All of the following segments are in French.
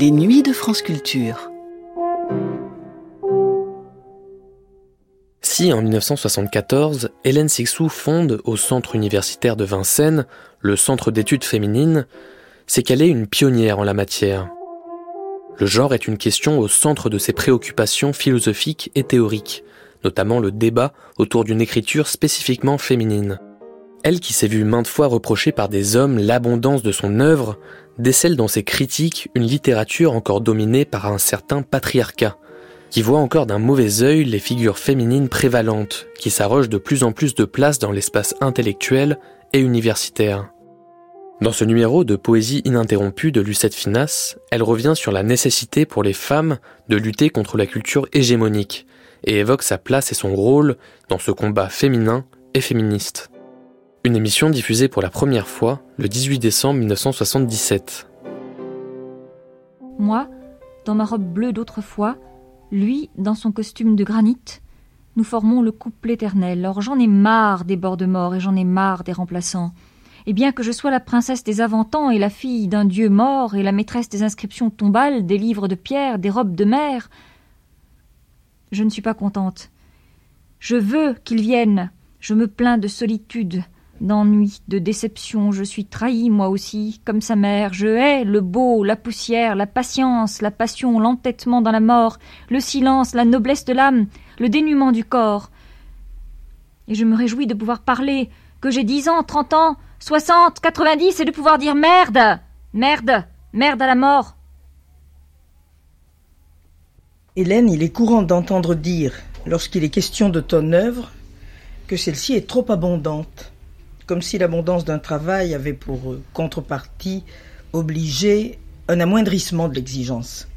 Les nuits de France Culture. Si en 1974, Hélène Sixou fonde au Centre universitaire de Vincennes le Centre d'études féminines, c'est qu'elle est une pionnière en la matière. Le genre est une question au centre de ses préoccupations philosophiques et théoriques, notamment le débat autour d'une écriture spécifiquement féminine. Elle qui s'est vue maintes fois reprocher par des hommes l'abondance de son œuvre, décèle dans ses critiques une littérature encore dominée par un certain patriarcat, qui voit encore d'un mauvais œil les figures féminines prévalentes, qui s'arrogent de plus en plus de place dans l'espace intellectuel et universitaire. Dans ce numéro de Poésie ininterrompue de Lucette Finas, elle revient sur la nécessité pour les femmes de lutter contre la culture hégémonique et évoque sa place et son rôle dans ce combat féminin et féministe. Une émission diffusée pour la première fois le 18 décembre 1977. Moi, dans ma robe bleue d'autrefois, lui, dans son costume de granit, nous formons le couple éternel. Or j'en ai marre des bords de mort et j'en ai marre des remplaçants. Et bien que je sois la princesse des avant-temps et la fille d'un dieu mort et la maîtresse des inscriptions tombales, des livres de pierre, des robes de mer, je ne suis pas contente. Je veux qu'il vienne. Je me plains de solitude, d'ennui, de déception. Je suis trahie, moi aussi, comme sa mère. Je hais le beau, la poussière, la patience, la passion, l'entêtement dans la mort, le silence, la noblesse de l'âme, le dénuement du corps. Et je me réjouis de pouvoir parler, que j'ai dix ans, trente ans, soixante, quatre-vingt-dix, et de pouvoir dire merde, merde, merde à la mort. Hélène, il est courant d'entendre dire, lorsqu'il est question de ton œuvre, que celle-ci est trop abondante, comme si l'abondance d'un travail avait pour contrepartie obligé un amoindrissement de l'exigence.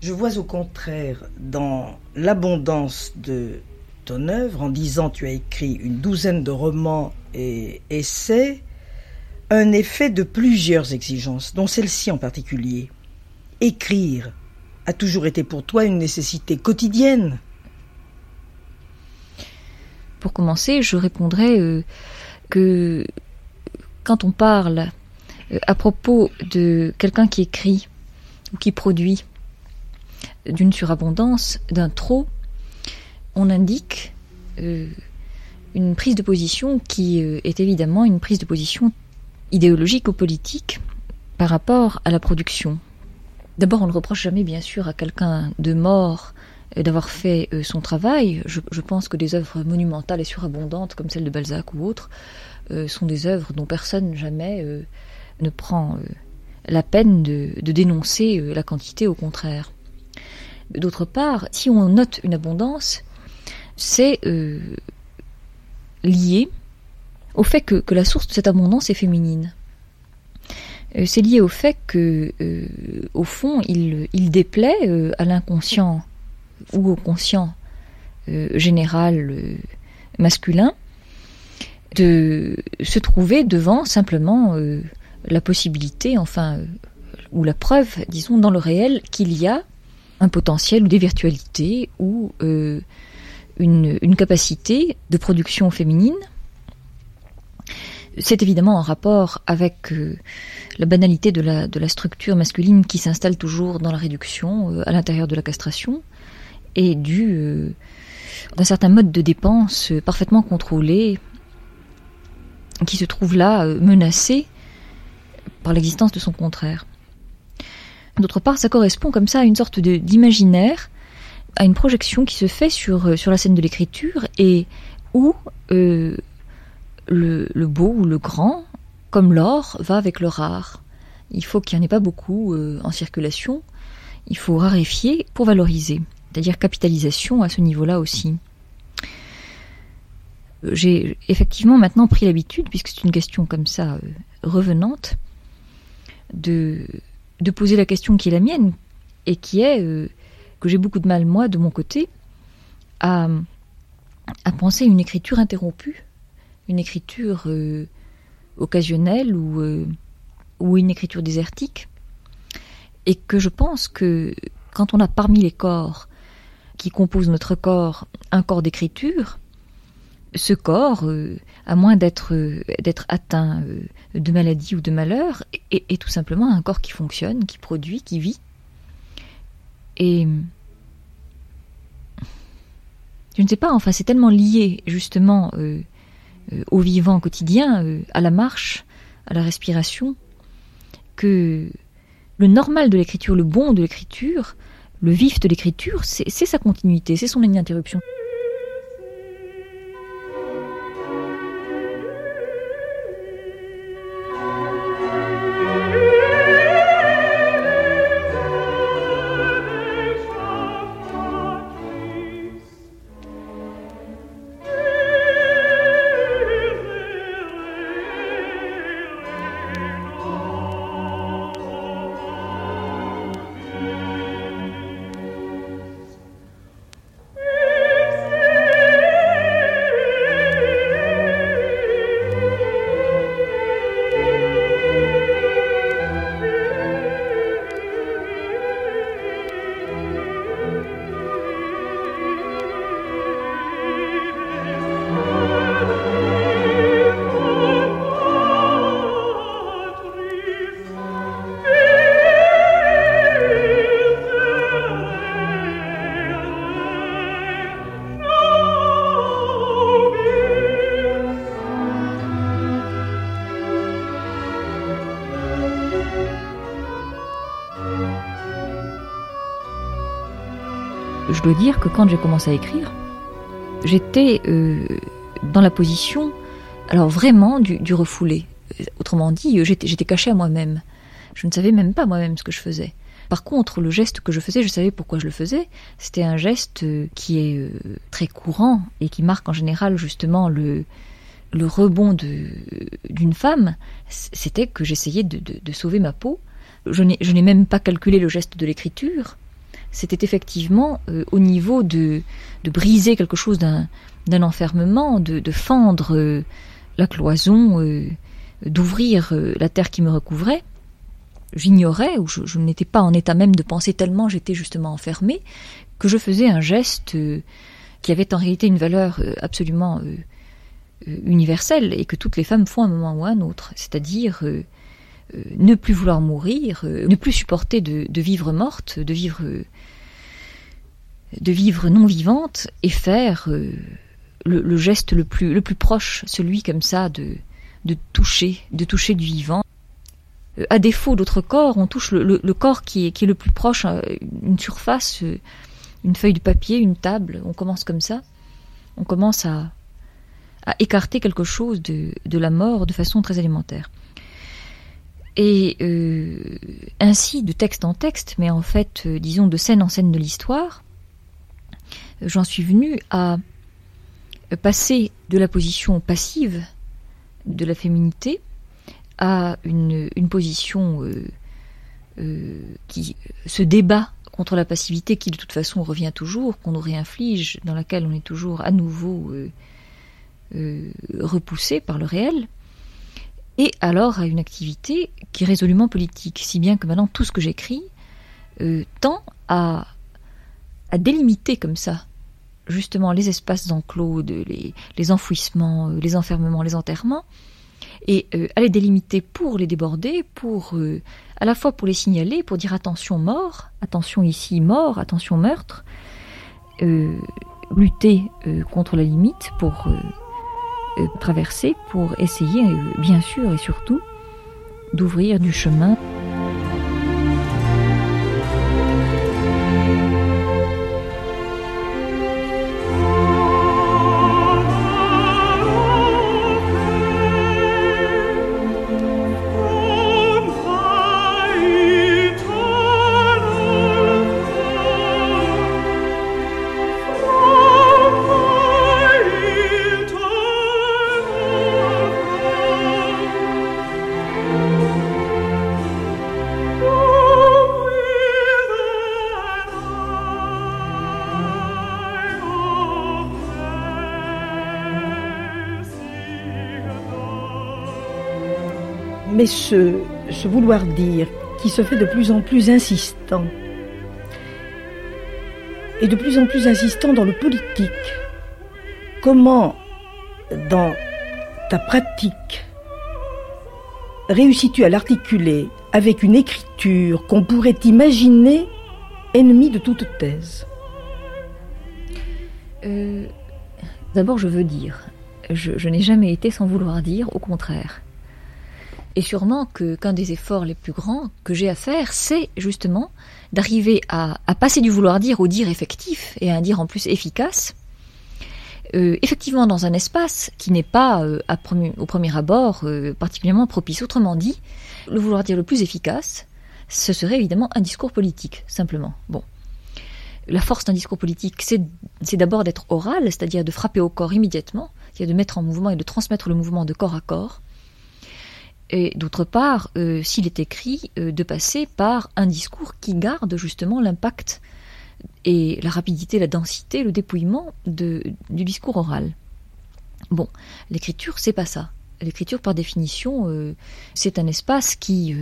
Je vois au contraire dans l'abondance de ton œuvre, en disant tu as écrit une douzaine de romans et essais, un effet de plusieurs exigences, dont celle-ci en particulier. Écrire a toujours été pour toi une nécessité quotidienne. Pour commencer, je répondrai euh, que quand on parle euh, à propos de quelqu'un qui écrit ou qui produit d'une surabondance, d'un trop, on indique euh, une prise de position qui euh, est évidemment une prise de position idéologique ou politique par rapport à la production. D'abord, on ne reproche jamais, bien sûr, à quelqu'un de mort d'avoir fait son travail. Je, pense que des œuvres monumentales et surabondantes, comme celle de Balzac ou autres, sont des œuvres dont personne jamais ne prend la peine de, dénoncer la quantité, au contraire. D'autre part, si on note une abondance, c'est euh, lié au fait que, la source de cette abondance est féminine. Euh, c'est lié au fait que, euh, au fond, il déplaît à l'inconscient ou au conscient général masculin de se trouver devant simplement la possibilité, enfin, ou la preuve, disons, dans le réel, qu'il y a un potentiel ou des virtualités ou une, capacité de production féminine. C'est évidemment en rapport avec euh, la banalité de la, de la structure masculine qui s'installe toujours dans la réduction, euh, à l'intérieur de la castration, et dû euh, d'un certain mode de dépense parfaitement contrôlé, qui se trouve là menacé par l'existence de son contraire. D'autre part, ça correspond comme ça à une sorte d'imaginaire à une projection qui se fait sur, euh, sur la scène de l'écriture et où euh, le, beau ou le grand, comme l'or, va avec le rare. Il faut qu'il n'y en ait pas beaucoup euh, en circulation. Il faut raréfier pour valoriser, c'est-à-dire capitalisation à ce niveau-là aussi. J'ai effectivement maintenant pris l'habitude, puisque c'est une question comme ça revenante, de, de poser la question qui est la mienne et qui est que j'ai beaucoup de mal, moi, de mon côté, à, à penser une écriture interrompue, une écriture euh, occasionnelle ou, euh, ou une écriture désertique. Et que je pense que quand on a parmi les corps qui composent notre corps un corps d'écriture, ce corps, à moins d'être d'être atteint de maladie ou de malheur, est, est, tout simplement un corps qui fonctionne, qui produit, qui vit. Et je ne sais pas, enfin c'est tellement lié justement au vivant quotidien, à la marche, à la respiration, que le normal de l'écriture, le bon de l'écriture, le vif de l'écriture, c'est sa continuité, c'est son ininterruption. Je dois dire que quand j'ai commencé à écrire, j'étais euh, dans la position, alors vraiment, du, refoulé. Autrement dit, j'étais caché à moi-même. Je ne savais même pas moi-même ce que je faisais. Par contre, le geste que je faisais, je savais pourquoi je le faisais. C'était un geste euh, qui est euh, très courant et qui marque en général justement le, rebond d'une femme. C'était que j'essayais de, sauver ma peau. Je n'ai même pas calculé le geste de l'écriture c'était effectivement euh, au niveau de, briser quelque chose d'un enfermement, de, fendre euh, la cloison, euh, d'ouvrir la terre qui me recouvrait. J'ignorais, ou je, n'étais pas en état même de penser tellement j'étais justement enfermée, que je faisais un geste qui avait en réalité une valeur absolument universelle et que toutes les femmes font à un moment ou à un autre, c'est-à-dire ne plus vouloir mourir, ne plus supporter de, vivre morte, de vivre non vivante et faire euh, le, geste le plus, proche, celui comme ça de, toucher, de toucher du vivant. Euh, à défaut d'autres corps, on touche le, corps qui est, le plus proche, euh, une surface, une feuille de papier, une table, on commence comme ça. On commence à, écarter quelque chose de, la mort de façon très élémentaire. Et ainsi, de texte en texte, mais en fait, disons, de scène en scène de l'histoire, j'en suis venue à passer de la position passive de la féminité à une, position euh, euh, qui se débat contre la passivité qui de toute façon revient toujours, qu'on nous réinflige, dans laquelle on est toujours à nouveau euh, repoussé par le réel, et alors à une activité qui est résolument politique, si bien que maintenant tout ce que j'écris tend à délimiter comme ça justement les espaces enclos, les, les, enfouissements, euh, les enfermements, les enterrements, et euh, à les délimiter pour les déborder, pour euh, à la fois pour les signaler, pour dire attention mort, attention ici mort, attention meurtre, lutter contre la limite pour traverser, pour essayer bien sûr et surtout d'ouvrir du chemin. Mais ce, vouloir dire qui se fait de plus en plus insistant, et de plus en plus insistant dans le politique, comment dans ta pratique, réussis-tu à l'articuler avec une écriture qu'on pourrait imaginer ennemie de toute thèse? Euh, D'abord, je veux dire, je, n'ai jamais été sans vouloir dire, au contraire. Et sûrement qu'un des efforts les plus grands que j'ai à faire, c'est justement d'arriver à, passer du vouloir dire au dire effectif et à un dire en plus efficace. Euh, effectivement, dans un espace qui n'est pas euh, au premier abord euh, particulièrement propice. Autrement dit, le vouloir dire le plus efficace, ce serait évidemment un discours politique, simplement. Bon. La force d'un discours politique, c'est d'abord d'être oral, c'est-à-dire de frapper au corps immédiatement, c'est-à-dire de mettre en mouvement et de transmettre le mouvement de corps à corps et d'autre part, euh, s'il est écrit, euh, de passer par un discours qui garde justement l'impact et la rapidité, la densité, le dépouillement du discours oral. Bon, l'écriture, c'est pas ça. L'écriture, par définition, euh, c'est un espace qui,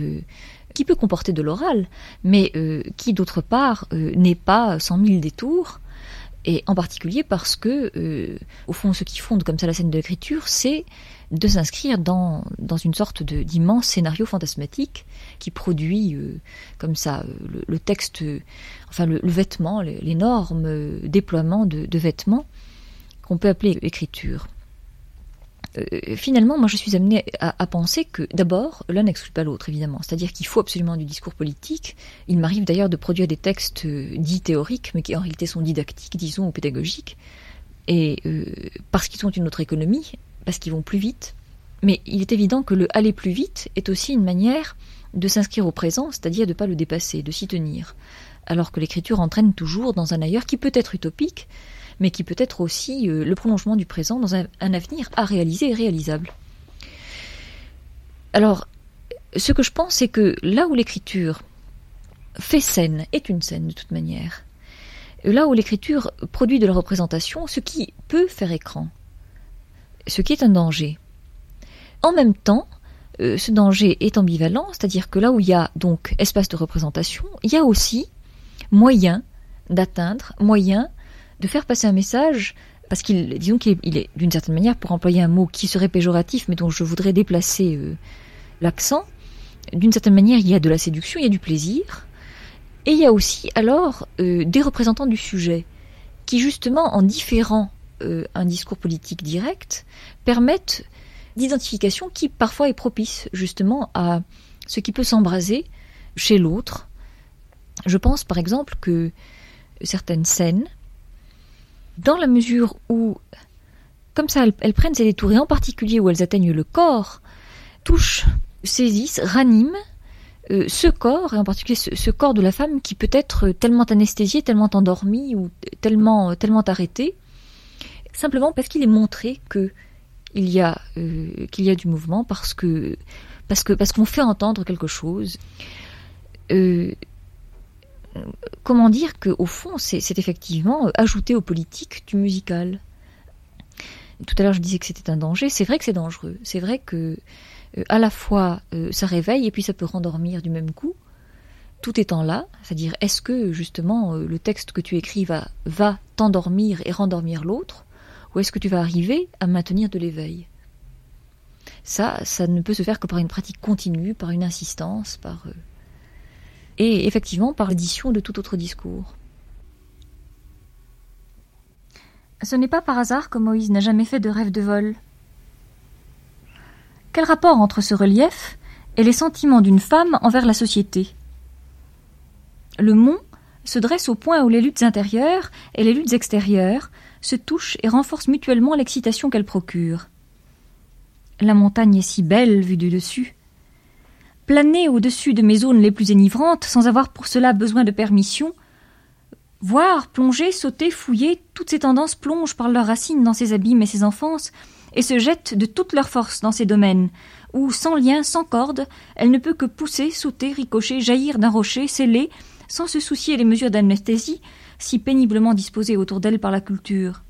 qui peut comporter de l'oral, mais qui, d'autre part, n'est pas sans mille détours, et en particulier parce que, au fond, ce qui fonde comme ça la scène de l'écriture, c'est de s'inscrire dans, dans une sorte d'immense scénario fantasmatique qui produit euh, comme ça euh, le, texte, euh, enfin le, vêtement, l'énorme déploiement de, vêtements qu'on peut appeler écriture. finalement, moi je suis amenée à, penser que d'abord, l'un n'exclut pas l'autre, évidemment. C'est-à-dire qu'il faut absolument du discours politique. Il m'arrive d'ailleurs de produire des textes dits théoriques, mais qui en réalité sont didactiques, disons, ou pédagogiques. Et parce qu'ils ont une autre économie, parce qu'ils vont plus vite. Mais il est évident que le aller plus vite est aussi une manière de s'inscrire au présent, c'est-à-dire de ne pas le dépasser, de s'y tenir. Alors que l'écriture entraîne toujours dans un ailleurs qui peut être utopique, mais qui peut être aussi euh, le prolongement du présent dans un, un avenir à réaliser et réalisable. Alors, ce que je pense, c'est que là où l'écriture fait scène, est une scène de toute manière, là où l'écriture produit de la représentation, ce qui peut faire écran, ce qui est un danger. En même temps, euh, ce danger est ambivalent, c'est-à-dire que là où il y a donc espace de représentation, il y a aussi moyen d'atteindre, moyen de faire passer un message, parce qu'il, disons qu'il est, d'une certaine manière, pour employer un mot qui serait péjoratif, mais dont je voudrais déplacer euh, l'accent, d'une certaine manière, il y a de la séduction, il y a du plaisir, et il y a aussi alors euh, des représentants du sujet, qui justement, en différant euh, un discours politique direct permettent d'identification qui parfois est propice justement à ce qui peut s'embraser chez l'autre. Je pense par exemple que certaines scènes, dans la mesure où, comme ça, elles, prennent ces détours, et en particulier où elles atteignent le corps, touchent, saisissent, raniment euh, ce corps, et en particulier ce, corps de la femme qui peut être tellement anesthésié, tellement endormi ou tellement, tellement arrêté, simplement parce qu'il est montré que il y a euh, qu'il y a du mouvement parce que parce que parce qu'on fait entendre quelque chose. Euh, comment dire que au fond c'est effectivement ajouter aux politiques du musical. Tout à l'heure je disais que c'était un danger. C'est vrai que c'est dangereux. C'est vrai que euh, à la fois ça réveille et puis ça peut rendormir du même coup. Tout étant là, c'est-à-dire est-ce que justement le texte que tu écris va, va t'endormir et rendormir l'autre? Ou est-ce que tu vas arriver à maintenir de l'éveil? Ça, ça ne peut se faire que par une pratique continue, par une insistance, par... Euh, et effectivement par l'édition de tout autre discours. Ce n'est pas par hasard que Moïse n'a jamais fait de rêve de vol. Quel rapport entre ce relief et les sentiments d'une femme envers la société? Le mont se dresse au point où les luttes intérieures et les luttes extérieures se touchent et renforcent mutuellement l'excitation qu'elles procurent. La montagne est si belle vue du dessus. Planer au-dessus de mes zones les plus énivrantes, sans avoir pour cela besoin de permission, voir, plonger, sauter, fouiller, toutes ces tendances plongent par leurs racines dans ces abîmes et ces enfances, et se jettent de toute leur force dans ces domaines, où, sans lien, sans corde, elle ne peut que pousser, sauter, ricocher, jaillir d'un rocher, sceller, sans se soucier des mesures d'anesthésie, si péniblement disposées autour d'elle par la culture.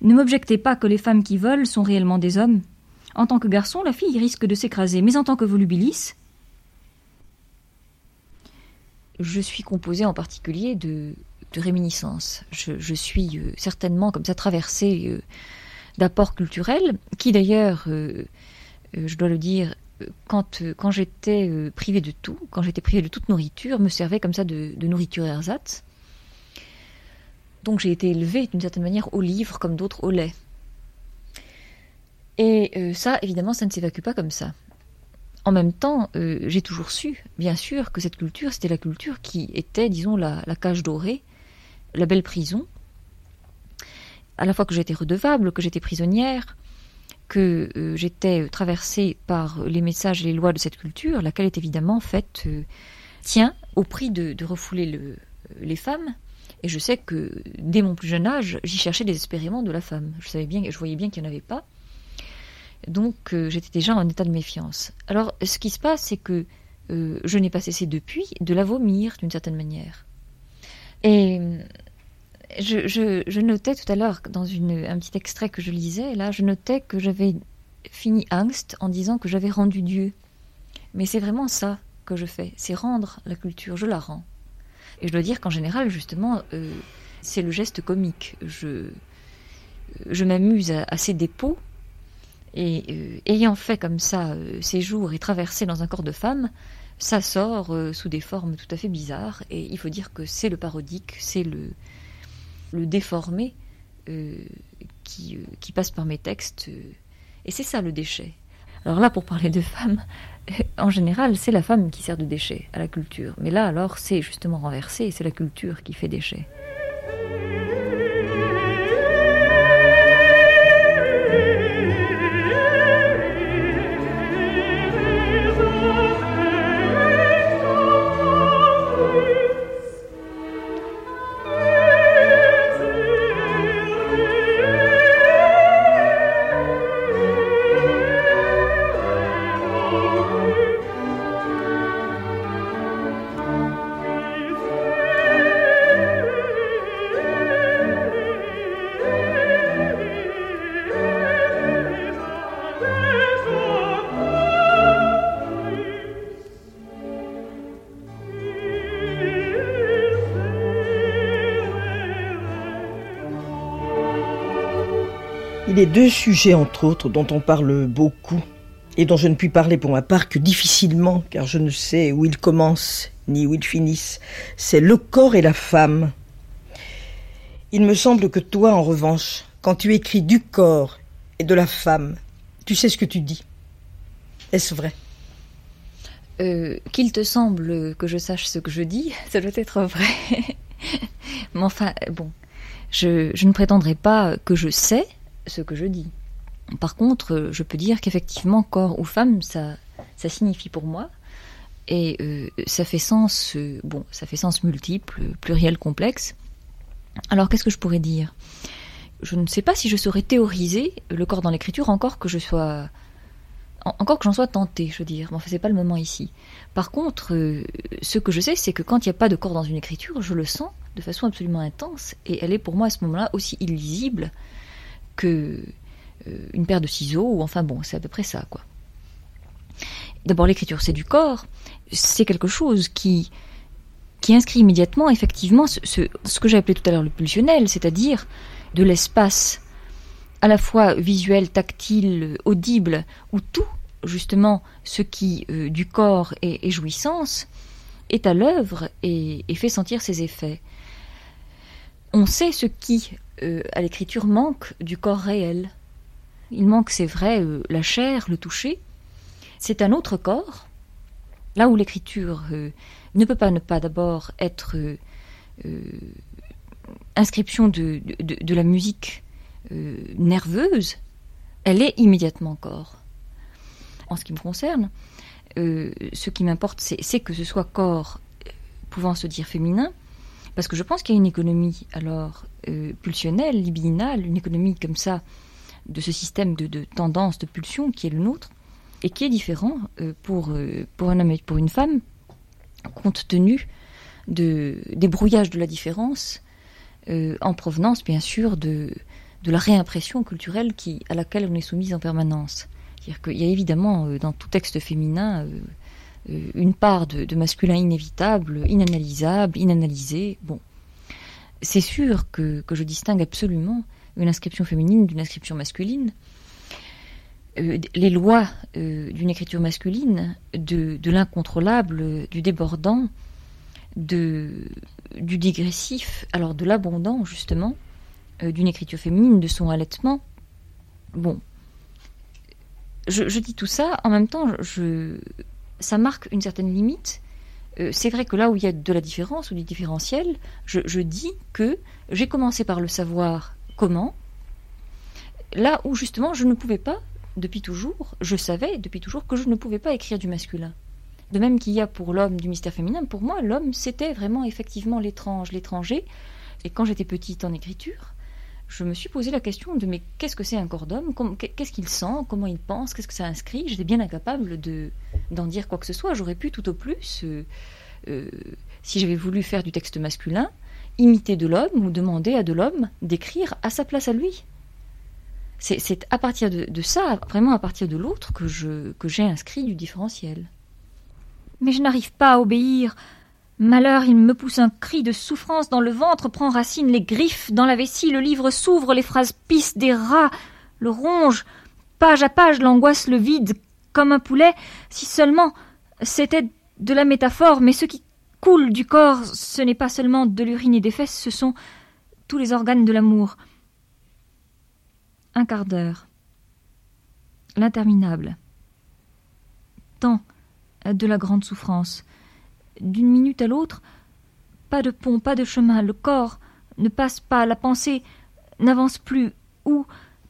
Ne m'objectez pas que les femmes qui volent sont réellement des hommes. En tant que garçon, la fille risque de s'écraser, mais en tant que volubilis. Je suis composée en particulier de, réminiscences. Je, suis euh, certainement comme ça traversée euh, d'apport culturel, qui d'ailleurs, je dois le dire, quand, quand j'étais privée de tout, quand j'étais privée de toute nourriture, me servait comme ça de, nourriture ersatz. Donc j'ai été élevée d'une certaine manière au livre comme d'autres au lait. Et ça, évidemment, ça ne s'évacue pas comme ça. En même temps, euh, j'ai toujours su, bien sûr, que cette culture, c'était la culture qui était, disons, la, cage dorée, la belle prison. À la fois que j'étais redevable, que j'étais prisonnière, que euh, j'étais traversée par les messages et les lois de cette culture, laquelle est évidemment faite, euh, tient au prix de, refouler les femmes. Et je sais que dès mon plus jeune âge, j'y cherchais désespérément de la femme. Je savais bien, je voyais bien qu'il n'y en avait pas. Donc euh, j'étais déjà en état de méfiance. Alors ce qui se passe, c'est que euh, je n'ai pas cessé depuis de la vomir d'une certaine manière. Et je, notais tout à l'heure dans un petit extrait que je lisais, là, je notais que j'avais fini Angst en disant que j'avais rendu Dieu. Mais c'est vraiment ça que je fais, c'est rendre la culture, je la rends. Et je dois dire qu'en général, justement, euh, c'est le geste comique. Je, je m'amuse à ces dépôts et euh, ayant fait comme ça euh, ces jours et traversé dans un corps de femme, ça sort euh, sous des formes tout à fait bizarres. Et il faut dire que c'est le parodique, c'est le, le déformé qui, qui, passe par mes textes. et c'est ça le déchet. Alors là, pour parler de femmes, en général, c'est la femme qui sert de déchet à la culture. Mais là, alors, c'est justement renversé, c'est la culture qui fait déchet. Il a deux sujets, entre autres, dont on parle beaucoup et dont je ne puis parler pour ma part que difficilement, car je ne sais où ils commencent ni où ils finissent. C'est le corps et la femme. Il me semble que toi, en revanche, quand tu écris du corps et de la femme, tu sais ce que tu dis. Est-ce vrai? Euh, Qu'il te semble que je sache ce que je dis, ça doit être vrai. Mais enfin, bon, je ne prétendrai pas que je sais, ce que je dis. Par contre, je peux dire qu'effectivement, corps ou femme, ça, ça signifie pour moi, et euh, ça fait sens, euh, bon, ça fait sens multiple, pluriel, complexe. Alors, qu'est-ce que je pourrais dire? Je ne sais pas si je saurais théoriser le corps dans l'écriture, encore que je sois, encore que j'en sois tentée, je veux dire. Mais enfin, c'est pas le moment ici. Par contre, euh, ce que je sais, c'est que quand il n'y a pas de corps dans une écriture, je le sens de façon absolument intense, et elle est pour moi à ce moment-là aussi illisible que euh, une paire de ciseaux, ou enfin bon, c'est à peu près ça, quoi. D'abord, l'écriture, c'est du corps, c'est quelque chose qui, qui inscrit immédiatement, effectivement, ce, que j'ai appelé tout à l'heure le pulsionnel, c'est-à-dire de l'espace à la fois visuel, tactile, audible, où tout, justement, ce qui euh, du corps est, jouissance, est à l'œuvre et, et, fait sentir ses effets. On sait ce qui, euh, à l'écriture manque du corps réel. Il manque, c'est vrai, euh, la chair, le toucher. C'est un autre corps, là où l'écriture euh, ne peut pas ne pas d'abord être inscription de, de, la musique nerveuse, elle est immédiatement corps. En ce qui me concerne, ce qui m'importe, c'est que ce soit corps pouvant se dire féminin, parce que je pense qu'il y a une économie alors euh, pulsionnelle, libidinale, une économie comme ça de ce système de, tendance, de pulsion qui est le nôtre, et qui est différent euh, pour, euh, pour un homme et pour une femme, compte tenu de, des brouillages de la différence, en provenance bien sûr de, de la réimpression culturelle à laquelle on est soumise en permanence. C'est-à-dire qu'il y a évidemment dans tout texte féminin une part de, masculin inévitable, inanalysable, inanalysé. Bon, c'est sûr que, je distingue absolument une inscription féminine d'une inscription masculine. Euh, les lois euh, d'une écriture masculine, de, l'incontrôlable, du débordant, du digressif, alors de l'abondant justement, euh, d'une écriture féminine, de son allaitement. Bon, je, dis tout ça, en même temps, je, ça marque une certaine limite. c'est vrai que là où il y a de la différence ou du différentiel, je, je dis que j'ai commencé par le savoir comment, là où justement je ne pouvais pas depuis toujours, je savais depuis toujours que je ne pouvais pas écrire du masculin. De même qu'il y a pour l'homme du mystère féminin, pour moi, l'homme, c'était vraiment effectivement l'étrange, l'étranger. Et quand j'étais petite en écriture, je me suis posé la question de mais qu'est-ce que c'est un corps d'homme Qu'est-ce qu'il sent? Comment il pense? Qu'est-ce que ça inscrit? J'étais bien incapable de d'en dire quoi que ce soit. J'aurais pu tout au plus, euh, euh, si j'avais voulu faire du texte masculin, imiter de l'homme ou demander à de l'homme d'écrire à sa place à lui. C'est à partir de, ça, vraiment à partir de l'autre, que j'ai inscrit du différentiel. Mais je n'arrive pas à obéir. Malheur, il me pousse un cri de souffrance dans le ventre, prend racine les griffes dans la vessie, le livre s'ouvre, les phrases pissent des rats, le ronge, page à page, l'angoisse le vide, comme un poulet, si seulement c'était de la métaphore, mais ce qui coule du corps, ce n'est pas seulement de l'urine et des fesses, ce sont tous les organes de l'amour un quart d'heure. L'interminable. Temps de la grande souffrance. D'une minute à l'autre, pas de pont, pas de chemin, le corps ne passe pas, la pensée n'avance plus, où,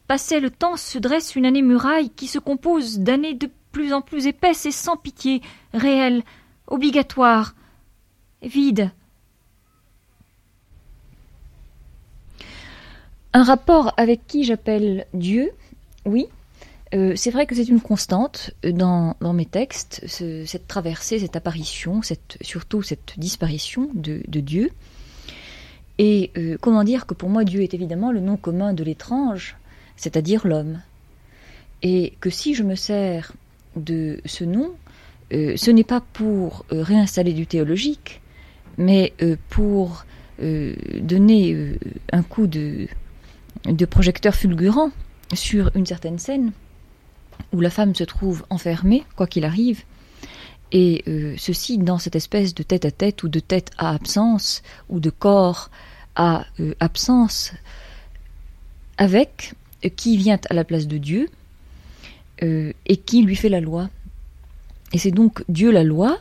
passé le temps, se dresse une année muraille qui se compose d'années de plus en plus épaisses et sans pitié, réelles, obligatoires, vides, Un rapport avec qui j'appelle Dieu, oui. Euh, c'est vrai que c'est une constante dans, mes textes, cette traversée, cette apparition, surtout cette disparition de, Dieu. Et euh, comment dire que pour moi Dieu est évidemment le nom commun de l'étrange, c'est-à-dire l'homme. Et que si je me sers de ce nom, euh, ce n'est pas pour réinstaller du théologique, mais pour donner un coup de, projecteurs fulgurants sur une certaine scène où la femme se trouve enfermée, quoi qu'il arrive, et euh, ceci dans cette espèce de tête à tête ou de tête à absence ou de corps à euh, absence, avec euh, qui vient à la place de Dieu et qui lui fait la loi. Et c'est donc Dieu la loi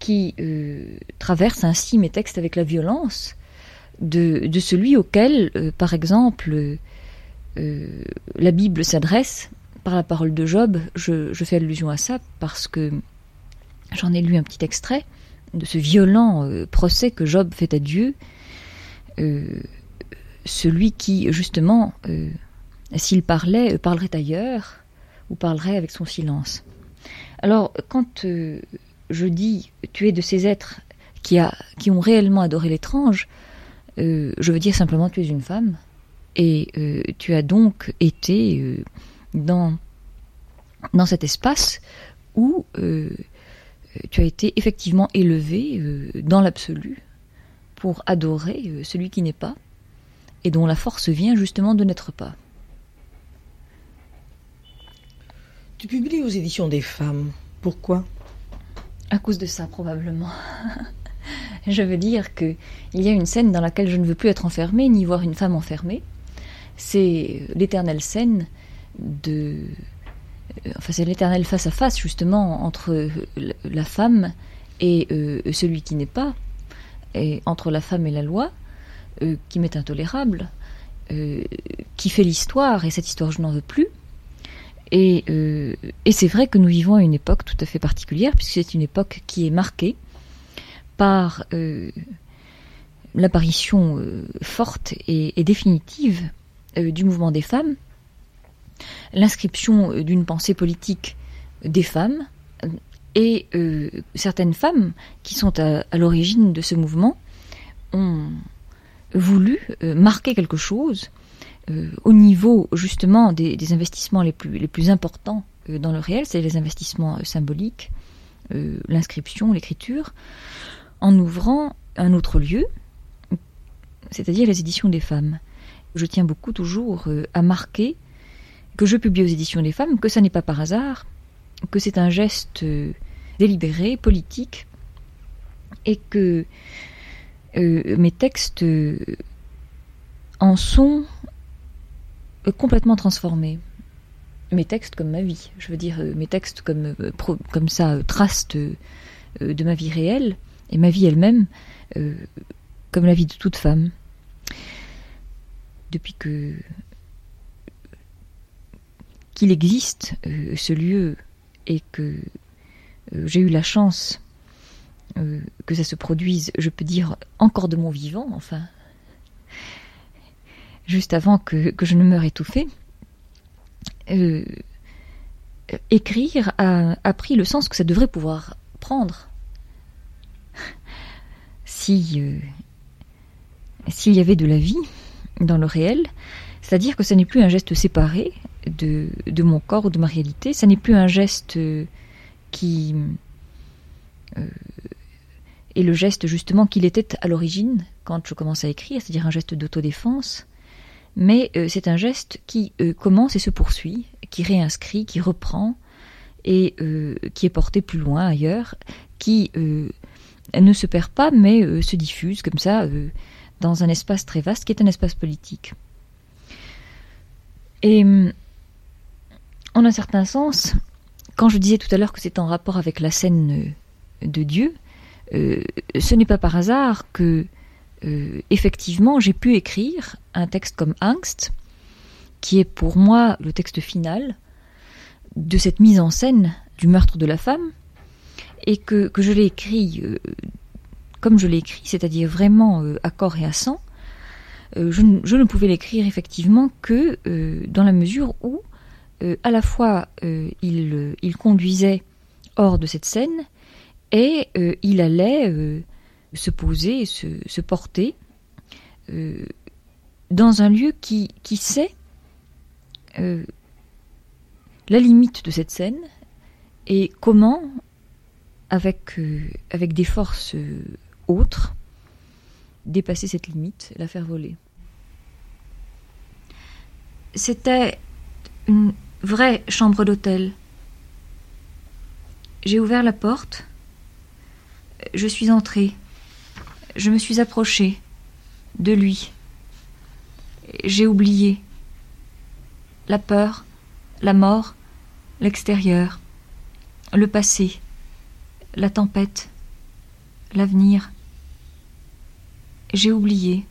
qui traverse ainsi mes textes avec la violence de, celui auquel, euh, par exemple, euh, la Bible s'adresse par la parole de Job. Je, fais allusion à ça parce que j'en ai lu un petit extrait de ce violent euh, procès que Job fait à Dieu. celui qui, justement, s'il parlait, parlerait ailleurs ou parlerait avec son silence. Alors, quand je dis tu es de ces êtres qui, qui ont réellement adoré l'étrange, euh, je veux dire simplement tu es une femme et euh, tu as donc été euh, dans, dans cet espace où tu as été effectivement élevé dans l'absolu pour adorer celui qui n'est pas et dont la force vient justement de n'être pas. Tu publies aux éditions des femmes. Pourquoi? À cause de ça, probablement. je veux dire qu'il y a une scène dans laquelle je ne veux plus être enfermée, ni voir une femme enfermée. C'est l'éternelle scène de. Euh, enfin, c'est l'éternel face à face, justement, entre la femme et euh, celui qui n'est pas, et entre la femme et la loi, euh, qui m'est intolérable, qui fait l'histoire, et cette histoire, je n'en veux plus. Et, et c'est vrai que nous vivons à une époque tout à fait particulière, puisque c'est une époque qui est marquée par euh, l'apparition euh, forte et, définitive euh, du mouvement des femmes, l'inscription d'une pensée politique des femmes, et certaines femmes qui sont à, l'origine de ce mouvement ont voulu marquer quelque chose au niveau justement des, investissements les plus, les plus importants dans le réel, c'est les investissements symboliques, l'inscription, l'écriture, en ouvrant un autre lieu, c'est-à-dire les éditions des femmes. Je tiens beaucoup toujours euh, à marquer que je publie aux éditions des femmes, que ça n'est pas par hasard, que c'est un geste euh, délibéré, politique, et que euh, mes textes en sont complètement transformés. Mes textes comme ma vie, je veux dire mes textes comme, comme ça tracent de ma vie réelle, et ma vie elle-même, comme la vie de toute femme depuis que qu'il existe euh, ce lieu et que euh, j'ai eu la chance euh, que ça se produise, je peux dire encore de mon vivant, enfin, juste avant que, je ne meure étouffée, écrire a, a, pris le sens que ça devrait pouvoir prendre. Si s'il y avait de la vie, dans le réel, c'est-à-dire que ce n'est plus un geste séparé de, de, mon corps ou de ma réalité, ce n'est plus un geste euh, qui euh, est le geste justement qu'il était à l'origine quand je commence à écrire, c'est-à-dire un geste d'autodéfense, mais euh, c'est un geste qui commence et se poursuit, qui réinscrit, qui reprend et qui est porté plus loin ailleurs, qui ne se perd pas mais se diffuse comme ça dans un espace très vaste qui est un espace politique. Et en un certain sens, quand je disais tout à l'heure que c'est en rapport avec la scène euh, de Dieu, euh, ce n'est pas par hasard que, euh, effectivement, j'ai pu écrire un texte comme Angst, qui est pour moi le texte final de cette mise en scène du meurtre de la femme, et que, je l'ai écrit comme je l'ai écrit, c'est-à-dire vraiment à corps et à sang, je, je, ne pouvais l'écrire effectivement que dans la mesure où, à la fois, il, il, conduisait hors de cette scène et il allait se poser, se, porter dans un lieu qui, sait la limite de cette scène et comment, avec, des forces autre, dépasser cette limite, la faire voler. C'était une vraie chambre d'hôtel. J'ai ouvert la porte. Je suis entrée. Je me suis approchée de lui. J'ai oublié la peur, la mort, l'extérieur, le passé, la tempête, l'avenir j'ai oublié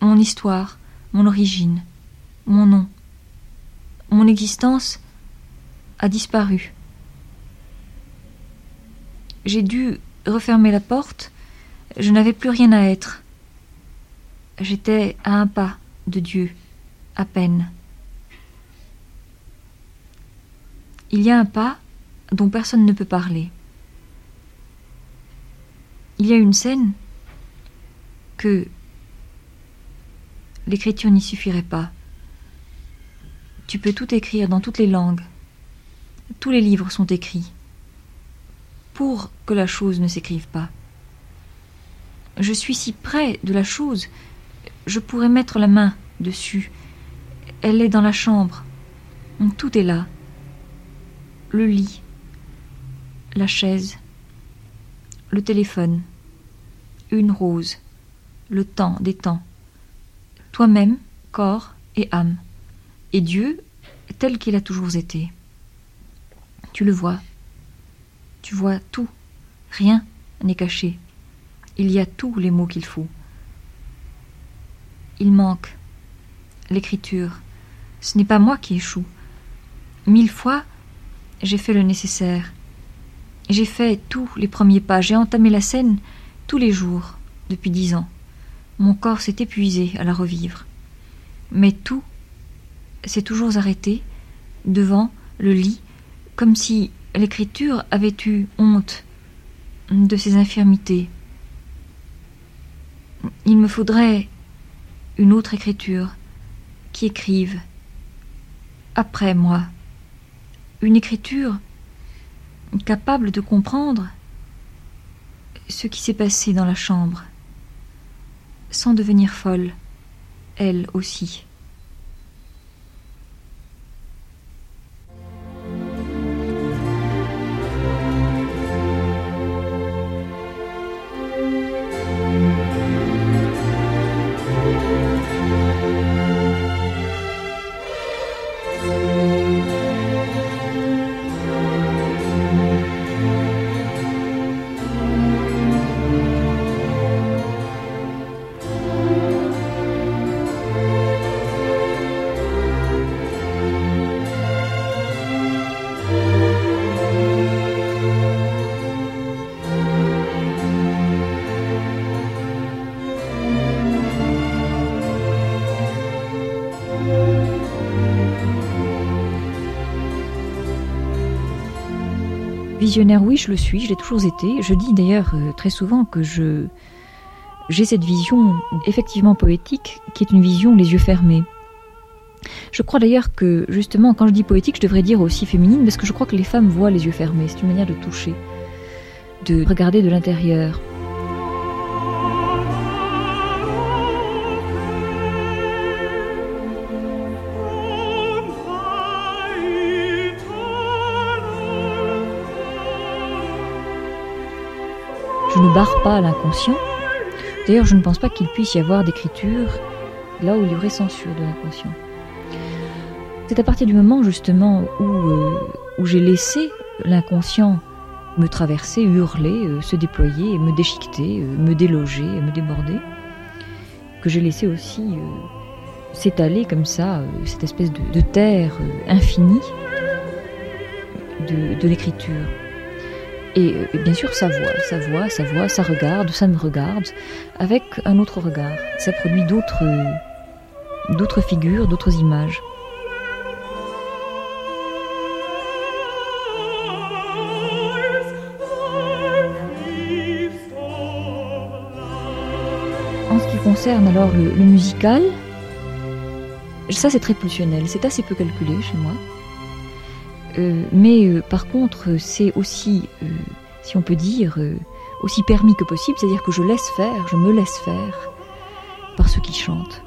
mon histoire, mon origine, mon nom. Existence a disparu. J'ai dû refermer la porte. Je n'avais plus rien à être. J'étais à un pas de Dieu, à peine. Il y a un pas dont personne ne peut parler. Il y a une scène que l'écriture n'y suffirait pas. Tu peux tout écrire dans toutes les langues. Tous les livres sont écrits pour que la chose ne s'écrive pas. Je suis si près de la chose, je pourrais mettre la main dessus. Elle est dans la chambre. Tout est là. Le lit, la chaise, le téléphone, une rose le temps des temps, toi-même, corps et âme, et Dieu tel qu'il a toujours été. Tu le vois, tu vois tout, rien n'est caché, il y a tous les mots qu'il faut. Il manque l'écriture, ce n'est pas moi qui échoue. Mille fois, j'ai fait le nécessaire. J'ai fait tous les premiers pas, j'ai entamé la scène tous les jours depuis dix ans. Mon corps s'est épuisé à la revivre. Mais tout s'est toujours arrêté devant le lit, comme si l'écriture avait eu honte de ses infirmités. Il me faudrait une autre écriture qui écrive après moi, une écriture capable de comprendre ce qui s'est passé dans la chambre sans devenir folle, elle aussi. Visionnaire, oui, je le suis, je l'ai toujours été. Je dis d'ailleurs euh, très souvent que je j'ai cette vision effectivement poétique qui est une vision les yeux fermés. Je crois d'ailleurs que justement quand je dis poétique, je devrais dire aussi féminine parce que je crois que les femmes voient les yeux fermés. C'est une manière de toucher, de regarder de l'intérieur. Ne barre pas l'inconscient. D'ailleurs, je ne pense pas qu'il puisse y avoir d'écriture là où il y aurait censure de l'inconscient. C'est à partir du moment justement où, euh, j'ai laissé l'inconscient me traverser, hurler, euh, se déployer, me déchiqueter, euh, me déloger, me déborder, que j'ai laissé aussi s'étaler comme ça, cette espèce de, terre infinie de l'écriture. Et euh, bien sûr, ça voit, ça voit, ça voit, ça regarde, ça me regarde, avec un autre regard. Ça produit d'autres, d'autres figures, d'autres images. En ce qui concerne alors le, le musical, ça c'est très pulsionnel, c'est assez peu calculé chez moi. Euh, mais euh, par contre, c'est aussi, euh, si on peut dire, aussi permis que possible, c'est-à-dire que je laisse faire, je me laisse faire par ceux qui chantent.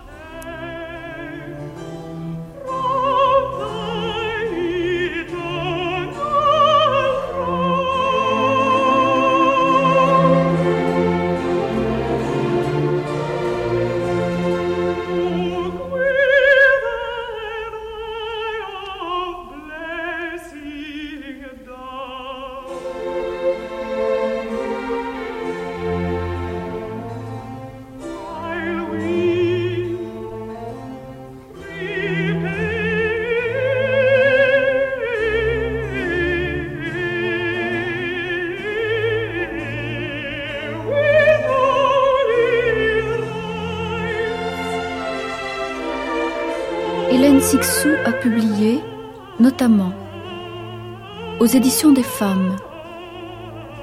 Aux éditions des femmes,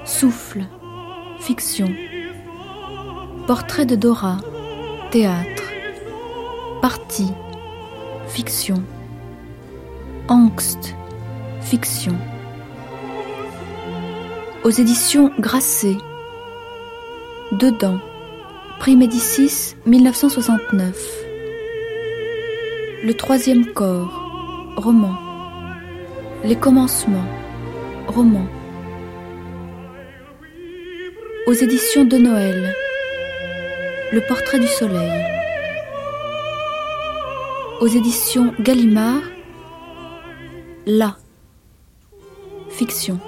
Souffle, fiction, Portrait de Dora, théâtre, Partie, fiction, Angst, fiction, aux éditions Grasset, Dedans, Prix Médicis 1969. Le troisième corps, roman. Les commencements, roman. Aux éditions de Noël, Le portrait du soleil. Aux éditions Gallimard, La. Fiction.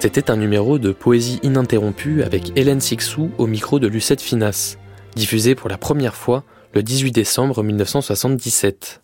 C'était un numéro de Poésie ininterrompue avec Hélène Sixou au micro de Lucette Finas, diffusé pour la première fois le 18 décembre 1977.